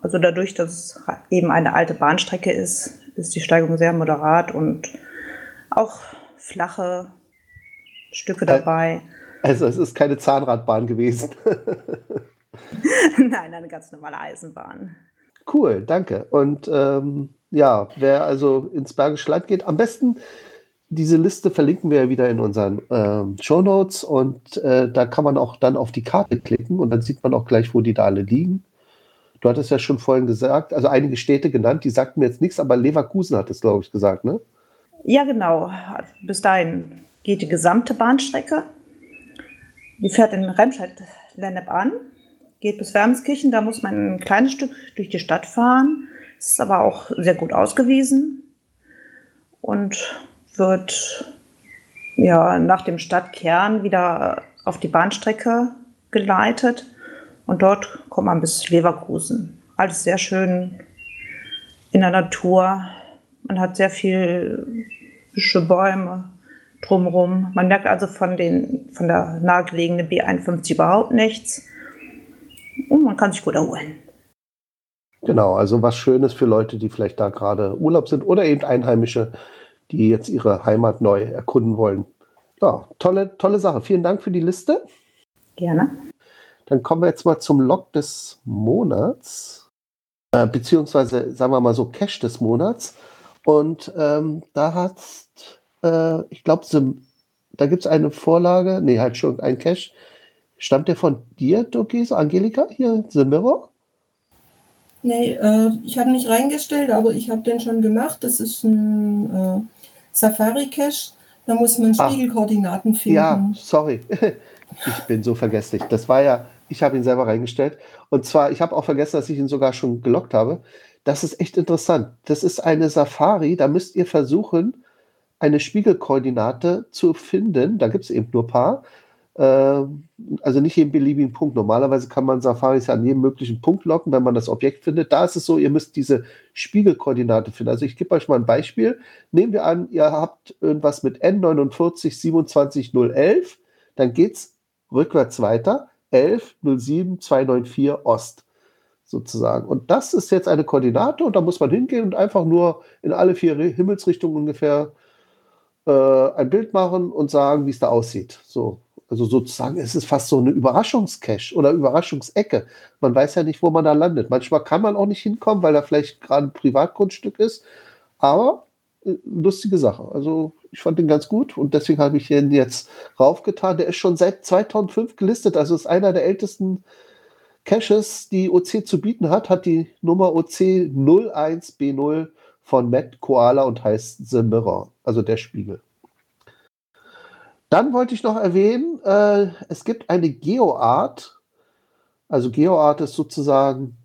Also dadurch, dass es eben eine alte Bahnstrecke ist, ist die Steigung sehr moderat und auch flache Stücke dabei. Also es ist keine Zahnradbahn gewesen. Nein, eine ganz normale Eisenbahn. Cool, danke. Und ähm, ja, wer also ins Bergische Land geht, am besten diese Liste verlinken wir ja wieder in unseren ähm, Show Notes und äh, da kann man auch dann auf die Karte klicken und dann sieht man auch gleich, wo die da alle liegen. Du hattest ja schon vorhin gesagt, also einige Städte genannt, die sagten mir jetzt nichts, aber Leverkusen hat es, glaube ich, gesagt, ne? Ja, genau. Bis dahin geht die gesamte Bahnstrecke. Die fährt in Remscheid-Lennep an, geht bis Wermskirchen, da muss man ein kleines Stück durch die Stadt fahren, ist aber auch sehr gut ausgewiesen und wird ja nach dem Stadtkern wieder auf die Bahnstrecke geleitet und dort kommt man bis Leverkusen. Alles sehr schön in der Natur. Man hat sehr viel Büsche, Bäume drumherum. Man merkt also von, den, von der nahegelegenen B51 überhaupt nichts. Und man kann sich gut erholen. Genau, also was Schönes für Leute, die vielleicht da gerade Urlaub sind oder eben Einheimische, die jetzt ihre Heimat neu erkunden wollen. Ja, tolle, tolle Sache. Vielen Dank für die Liste. Gerne. Dann kommen wir jetzt mal zum Log des Monats, äh, beziehungsweise sagen wir mal so Cash des Monats. Und ähm, da hat, äh, ich glaube, da gibt es eine Vorlage, nee, halt schon ein Cash. Stammt der von dir, Dokis, Angelika, hier, The Mirror? Nee, äh, ich habe nicht reingestellt, aber ich habe den schon gemacht. Das ist ein äh, Safari-Cache. Da muss man Spiegelkoordinaten finden. Ja, sorry. Ich bin so vergesslich. Das war ja, ich habe ihn selber reingestellt. Und zwar, ich habe auch vergessen, dass ich ihn sogar schon gelockt habe. Das ist echt interessant. Das ist eine Safari, da müsst ihr versuchen, eine Spiegelkoordinate zu finden. Da gibt es eben nur ein paar. Ähm, also nicht jeden beliebigen Punkt. Normalerweise kann man Safaris an jedem möglichen Punkt locken, wenn man das Objekt findet. Da ist es so, ihr müsst diese Spiegelkoordinate finden. Also ich gebe euch mal ein Beispiel. Nehmen wir an, ihr habt irgendwas mit N49 27011, dann geht es rückwärts weiter. 11 07 294 Ost sozusagen. Und das ist jetzt eine Koordinate und da muss man hingehen und einfach nur in alle vier Himmelsrichtungen ungefähr äh, ein Bild machen und sagen, wie es da aussieht. So, Also sozusagen ist es fast so eine Überraschungscache oder Überraschungsecke. Man weiß ja nicht, wo man da landet. Manchmal kann man auch nicht hinkommen, weil da vielleicht gerade ein Privatgrundstück ist. Aber lustige Sache. Also ich fand den ganz gut und deswegen habe ich ihn jetzt raufgetan. Der ist schon seit 2005 gelistet, also ist einer der ältesten Caches, die OC zu bieten hat, hat die Nummer OC 01B0 von Matt Koala und heißt The Mirror, also der Spiegel. Dann wollte ich noch erwähnen, äh, es gibt eine GeoArt. Also GeoArt ist sozusagen,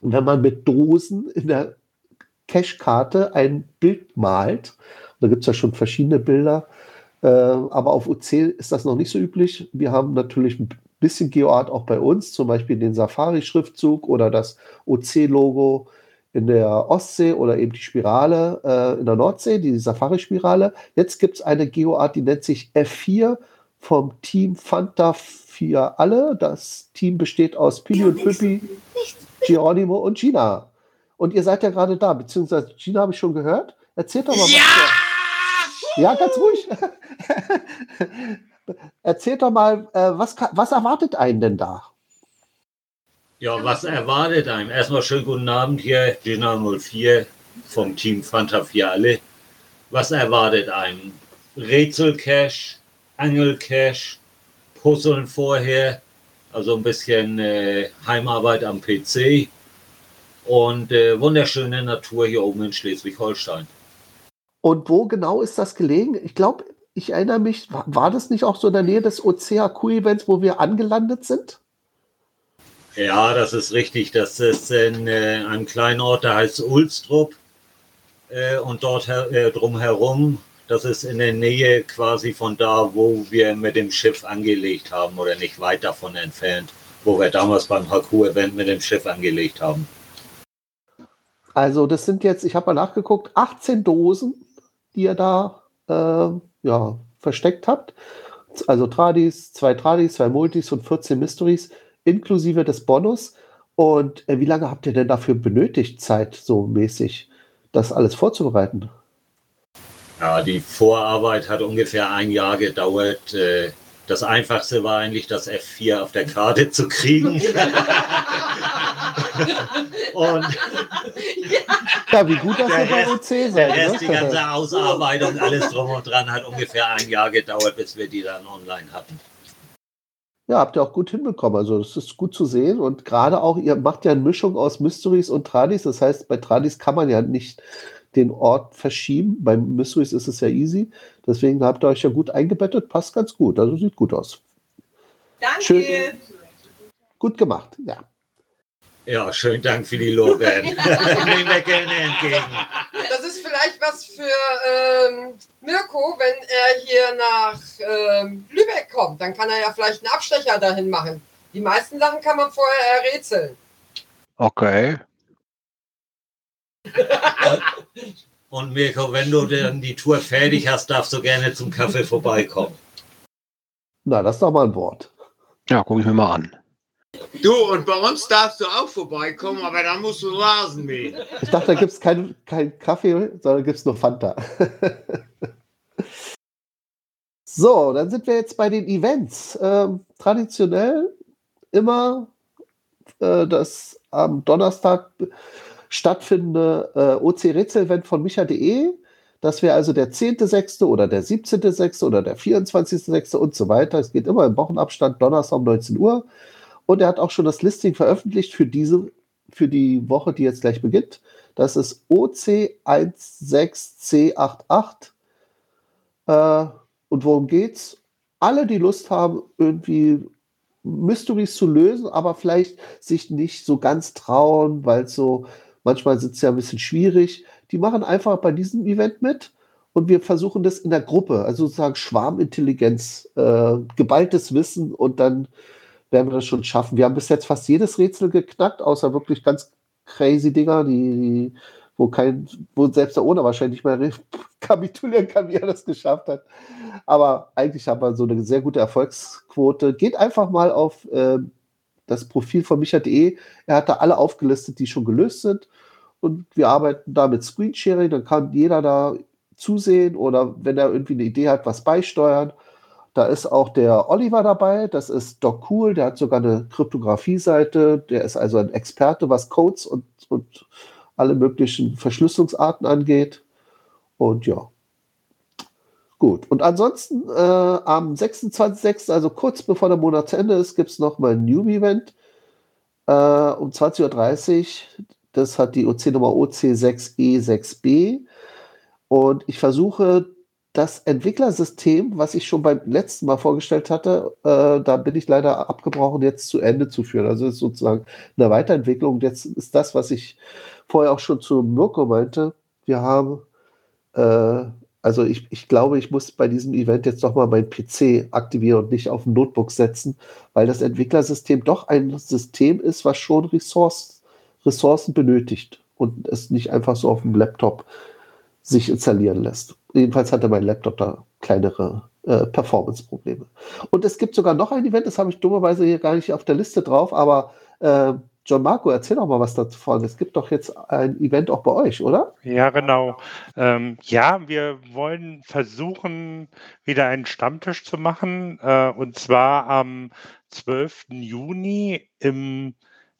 wenn man mit Dosen in der Cache-Karte ein Bild malt. Da gibt es ja schon verschiedene Bilder. Äh, aber auf UC ist das noch nicht so üblich. Wir haben natürlich ein bisschen GeoArt auch bei uns, zum Beispiel den Safari-Schriftzug oder das OC-Logo in der Ostsee oder eben die Spirale äh, in der Nordsee, die Safari-Spirale. Jetzt gibt es eine GeoArt, die nennt sich F4 vom Team Fanta 4 alle. Das Team besteht aus Pili und Pippi, Geronimo und Gina. Und ihr seid ja gerade da, beziehungsweise Gina habe ich schon gehört. Erzählt doch mal ja! was. Ja, ganz ruhig. Erzählt doch mal, äh, was, was erwartet einen denn da? Ja, was erwartet einem? Erstmal schönen guten Abend hier, Gina 04 vom Team Fanta 4 alle. Was erwartet einem? Rätselcache, Angelcache, Puzzeln vorher, also ein bisschen äh, Heimarbeit am PC und äh, wunderschöne Natur hier oben in Schleswig-Holstein. Und wo genau ist das gelegen? Ich glaube, ich erinnere mich, war, war, das nicht auch so in der Nähe des OCHQ-Events, wo wir angelandet sind? Ja, das ist richtig. Das ist in äh, einem kleinen Ort, der heißt Ulstrup. Äh, und dort her, äh, drumherum, das ist in der Nähe quasi von da, wo wir mit dem Schiff angelegt haben oder nicht weit davon entfernt, wo wir damals beim Haku-Event mit dem Schiff angelegt haben. Also das sind jetzt, ich habe mal nachgeguckt, 18 Dosen, die ihr da äh, ja, versteckt habt. Also Tradis, zwei Tradis, zwei Multis und 14 Mysteries inklusive des Bonus. Und äh, wie lange habt ihr denn dafür benötigt, Zeit so mäßig, das alles vorzubereiten? Ja, die Vorarbeit hat ungefähr ein Jahr gedauert. Äh, das Einfachste war eigentlich, das F4 auf der Karte zu kriegen. und ja, wie gut das der bei Rest, OC seid. der Rest, ne? die ganze Ausarbeitung, alles drum und dran, hat ungefähr ein Jahr gedauert, bis wir die dann online hatten. Ja, habt ihr auch gut hinbekommen. Also das ist gut zu sehen. Und gerade auch, ihr macht ja eine Mischung aus Mysteries und Tradis. Das heißt, bei Tradis kann man ja nicht den Ort verschieben. Bei Mysteries ist es ja easy. Deswegen habt ihr euch ja gut eingebettet. Passt ganz gut. Also sieht gut aus. Danke. Schön. Gut gemacht, ja. Ja, schönen Dank für die Lorbeeren. Nehmen wir gerne entgegen. Das ist vielleicht was für ähm, Mirko, wenn er hier nach ähm, Lübeck kommt. Dann kann er ja vielleicht einen Abstecher dahin machen. Die meisten Sachen kann man vorher errätseln. Okay. Und Mirko, wenn du dann die Tour fertig hast, darfst du gerne zum Kaffee vorbeikommen. Na, das ist doch mal ein Wort. Ja, gucke ich mir mal an. Du, und bei uns darfst du auch vorbeikommen, aber dann musst du Rasen mähen. Ich dachte, da gibt es keinen kein Kaffee, sondern gibt es nur Fanta. so, dann sind wir jetzt bei den Events. Ähm, traditionell immer äh, das am Donnerstag stattfindende äh, OC-Rätsel-Event von micha.de. Das wäre also der 10.6. oder der 17.6. oder der 24.6. und so weiter. Es geht immer im Wochenabstand, Donnerstag um 19 Uhr. Und er hat auch schon das Listing veröffentlicht für diese, für die Woche, die jetzt gleich beginnt. Das ist OC16C88. Äh, und worum geht's? Alle, die Lust haben, irgendwie Mysteries zu lösen, aber vielleicht sich nicht so ganz trauen, weil so manchmal sind es ja ein bisschen schwierig. Die machen einfach bei diesem Event mit und wir versuchen das in der Gruppe, also sozusagen Schwarmintelligenz, äh, geballtes Wissen und dann werden wir das schon schaffen. Wir haben bis jetzt fast jedes Rätsel geknackt, außer wirklich ganz crazy Dinger, die, die wo kein, wo selbst der Owner wahrscheinlich nicht mehr kapitulieren kann, wie er das geschafft hat. Aber eigentlich haben wir so eine sehr gute Erfolgsquote. Geht einfach mal auf äh, das Profil von micha.de. Er hat da alle aufgelistet, die schon gelöst sind. Und wir arbeiten da mit Screensharing. Dann kann jeder da zusehen oder wenn er irgendwie eine Idee hat, was beisteuern. Da ist auch der Oliver dabei, das ist Doc Cool, der hat sogar eine Kryptographie-Seite, der ist also ein Experte, was Codes und, und alle möglichen Verschlüsselungsarten angeht. Und ja. Gut. Und ansonsten äh, am 26.06., also kurz bevor der Monat zu Ende ist, gibt es noch mal ein New-Event äh, um 20.30 Uhr. Das hat die OC-Nummer OC6E6B. Und ich versuche das Entwicklersystem, was ich schon beim letzten Mal vorgestellt hatte, äh, da bin ich leider abgebrochen, jetzt zu Ende zu führen. Also ist sozusagen eine Weiterentwicklung. Jetzt ist das, was ich vorher auch schon zu Mirko meinte. Wir haben, äh, also ich, ich glaube, ich muss bei diesem Event jetzt doch mal mein PC aktivieren und nicht auf ein Notebook setzen, weil das Entwicklersystem doch ein System ist, was schon Ressource, Ressourcen benötigt und es nicht einfach so auf dem Laptop sich installieren lässt. Jedenfalls hatte mein Laptop da kleinere äh, Performance-Probleme. Und es gibt sogar noch ein Event, das habe ich dummerweise hier gar nicht auf der Liste drauf, aber äh, John Marco, erzähl doch mal was davon. Es gibt doch jetzt ein Event auch bei euch, oder? Ja, genau. Ähm, ja, wir wollen versuchen, wieder einen Stammtisch zu machen. Äh, und zwar am 12. Juni im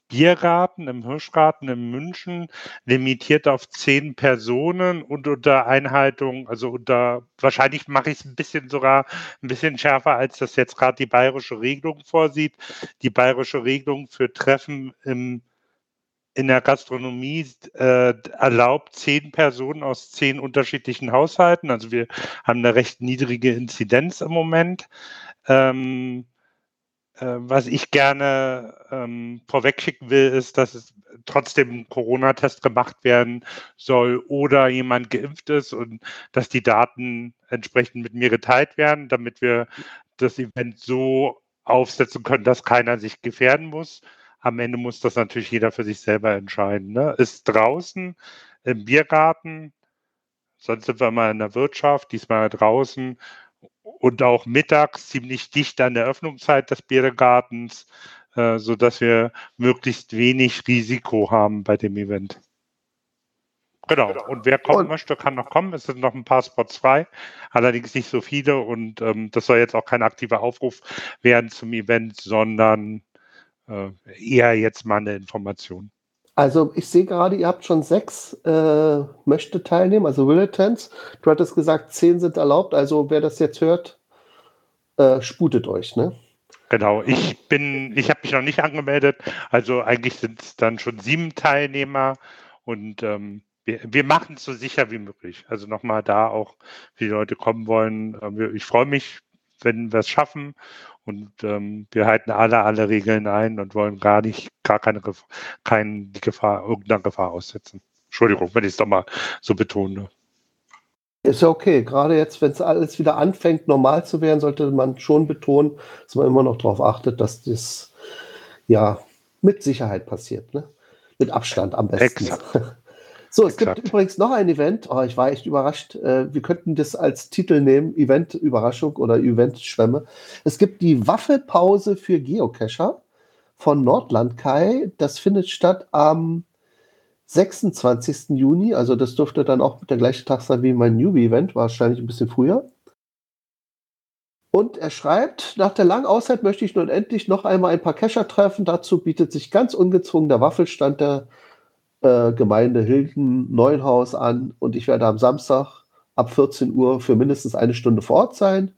Biergarten, im Hirschgarten in München, limitiert auf zehn Personen und unter Einhaltung, also unter, wahrscheinlich mache ich es ein bisschen sogar ein bisschen schärfer, als das jetzt gerade die bayerische Regelung vorsieht. Die bayerische Regelung für Treffen im in der Gastronomie äh, erlaubt zehn Personen aus zehn unterschiedlichen Haushalten. Also wir haben eine recht niedrige Inzidenz im Moment. Ähm, äh, was ich gerne ähm, vorwegschicken will, ist, dass es trotzdem Corona-Test gemacht werden soll oder jemand geimpft ist und dass die Daten entsprechend mit mir geteilt werden, damit wir das Event so aufsetzen können, dass keiner sich gefährden muss. Am Ende muss das natürlich jeder für sich selber entscheiden. Ne? Ist draußen im Biergarten, sonst sind wir mal in der Wirtschaft, diesmal draußen und auch mittags ziemlich dicht an der Öffnungszeit des Biergartens, äh, sodass wir möglichst wenig Risiko haben bei dem Event. Genau. Und wer kommen und, möchte, kann noch kommen. Es sind noch ein paar Spots frei, allerdings nicht so viele. Und ähm, das soll jetzt auch kein aktiver Aufruf werden zum Event, sondern äh, eher jetzt mal eine Information. Also ich sehe gerade, ihr habt schon sechs äh, möchte teilnehmen, also Willetons. Du hattest gesagt, zehn sind erlaubt. Also wer das jetzt hört, äh, sputet euch, ne? Genau, ich bin, ich habe mich noch nicht angemeldet. Also eigentlich sind es dann schon sieben Teilnehmer und ähm, wir, wir machen es so sicher wie möglich. Also nochmal da auch, wie die Leute kommen wollen. Ähm, ich freue mich, wenn wir es schaffen und ähm, wir halten alle, alle Regeln ein und wollen gar nicht, gar keine, keine die Gefahr, irgendeiner Gefahr aussetzen. Entschuldigung, wenn ich es doch mal so betone. Ist ja okay. Gerade jetzt, wenn es alles wieder anfängt, normal zu werden, sollte man schon betonen, dass man immer noch darauf achtet, dass das ja mit Sicherheit passiert. Ne? Mit Abstand am besten. Exakt. So, es Exakt. gibt übrigens noch ein Event. Oh, ich war echt überrascht. Äh, wir könnten das als Titel nehmen: Event-Überraschung oder Event-Schwemme. Es gibt die Waffelpause für Geocacher von Nordlandkai. Das findet statt am 26. Juni. Also, das dürfte dann auch der gleiche Tag sein wie mein Newbie-Event, wahrscheinlich ein bisschen früher. Und er schreibt, nach der langen Auszeit möchte ich nun endlich noch einmal ein paar Cacher treffen. Dazu bietet sich ganz ungezwungen der Waffelstand der äh, Gemeinde Hilden Neuenhaus an und ich werde am Samstag ab 14 Uhr für mindestens eine Stunde vor Ort sein.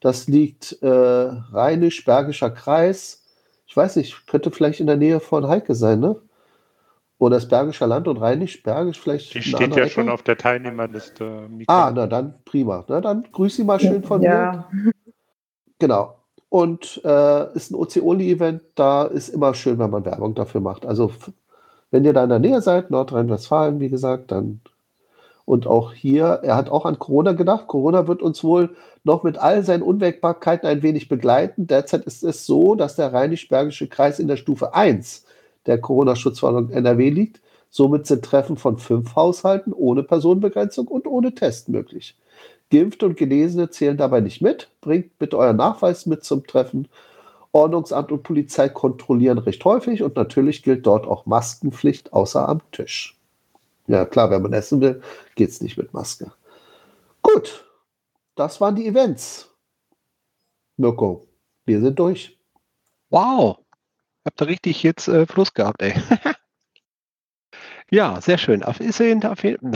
Das liegt äh, Rheinisch-Bergischer Kreis. Ich weiß nicht, könnte vielleicht in der Nähe von Heike sein, ne? Oder das Bergischer Land und Rheinisch-Bergisch vielleicht. Die steht ja Ecke? schon auf der Teilnehmerliste. Mika. Ah, na dann prima. Na dann grüß Sie mal schön von ja. mir. Genau. Und äh, ist ein OC-Only-Event, da ist immer schön, wenn man Werbung dafür macht. Also wenn ihr da in der Nähe seid, Nordrhein-Westfalen, wie gesagt, dann und auch hier, er hat auch an Corona gedacht. Corona wird uns wohl noch mit all seinen Unwägbarkeiten ein wenig begleiten. Derzeit ist es so, dass der Rheinisch-Bergische Kreis in der Stufe 1 der Corona-Schutzverordnung NRW liegt. Somit sind Treffen von fünf Haushalten ohne Personenbegrenzung und ohne Test möglich. Geimpfte und Genesene zählen dabei nicht mit. Bringt bitte euren Nachweis mit zum Treffen Ordnungsamt und Polizei kontrollieren recht häufig und natürlich gilt dort auch Maskenpflicht außer am Tisch. Ja, klar, wenn man essen will, geht es nicht mit Maske. Gut, das waren die Events. Mirko, wir sind durch. Wow. Habt ihr richtig jetzt äh, Fluss gehabt, ey. Ja, sehr schön. Ist, ja auf jeden-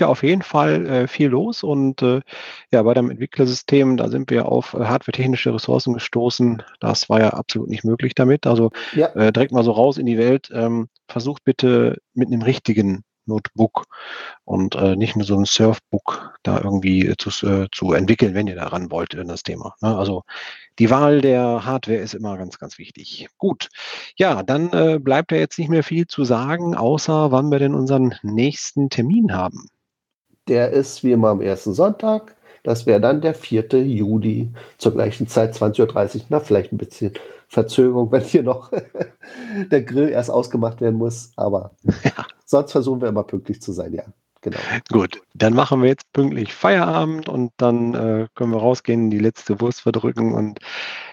ja Fall äh, viel los und äh, ja, bei dem Entwicklersystem, da sind wir auf äh, hardwaretechnische Ressourcen gestoßen. Das war ja absolut nicht möglich damit. Also äh, direkt mal so raus in die Welt. Ähm, versucht bitte mit einem richtigen Notebook und äh, nicht nur so ein Surfbook da irgendwie äh, zu, äh, zu entwickeln, wenn ihr daran wollt in das Thema. Ne? Also die Wahl der Hardware ist immer ganz, ganz wichtig. Gut, ja, dann äh, bleibt ja jetzt nicht mehr viel zu sagen, außer wann wir denn unseren nächsten Termin haben. Der ist wie immer am ersten Sonntag. Das wäre dann der 4. Juli zur gleichen Zeit, 20.30 Uhr. Na, vielleicht ein bisschen Verzögerung, wenn hier noch der Grill erst ausgemacht werden muss. Aber sonst versuchen wir immer pünktlich zu sein, ja. Genau. Gut, dann machen wir jetzt pünktlich Feierabend und dann äh, können wir rausgehen, die letzte Wurst verdrücken. Und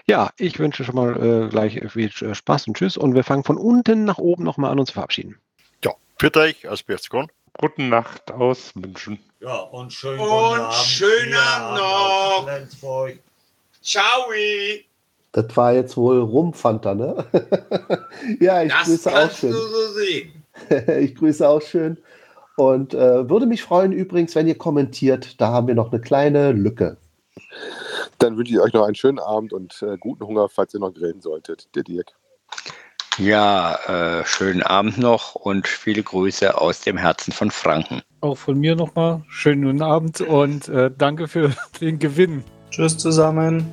ja, ich wünsche schon mal äh, gleich viel äh, Spaß und Tschüss. Und wir fangen von unten nach oben nochmal an, uns zu verabschieden. Ja, für euch aus Berchtesgaden. Gute Nacht aus München. Ja, und schönen Und guten Abend. schönen Abend noch. Ciao. Das war jetzt wohl Rumfanta, ne? ja, ich Das grüße auch schön. du so sehen. ich grüße auch schön. Und äh, würde mich freuen übrigens, wenn ihr kommentiert. Da haben wir noch eine kleine Lücke. Dann wünsche ich euch noch einen schönen Abend und äh, guten Hunger, falls ihr noch grillen solltet. Der Dirk. Ja, äh, schönen Abend noch und viele Grüße aus dem Herzen von Franken. Auch von mir nochmal schönen guten Abend und äh, danke für den Gewinn. Tschüss zusammen.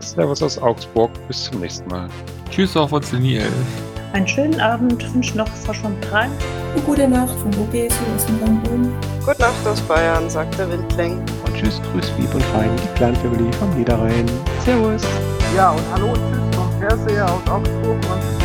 Servus aus Augsburg. Bis zum nächsten Mal. Tschüss auch von 11. Einen schönen Abend wünsche noch Frau Schwamm-Trein. Und gute Nacht von Logesi aus dem Rambun. Gute Nacht aus Bayern, sagt der Windling. Und tschüss, grüß lieb und fein, die Clan-Family vom Niederrhein. Servus. Ja, und hallo und tschüss vom Fernseher aus Augsburg und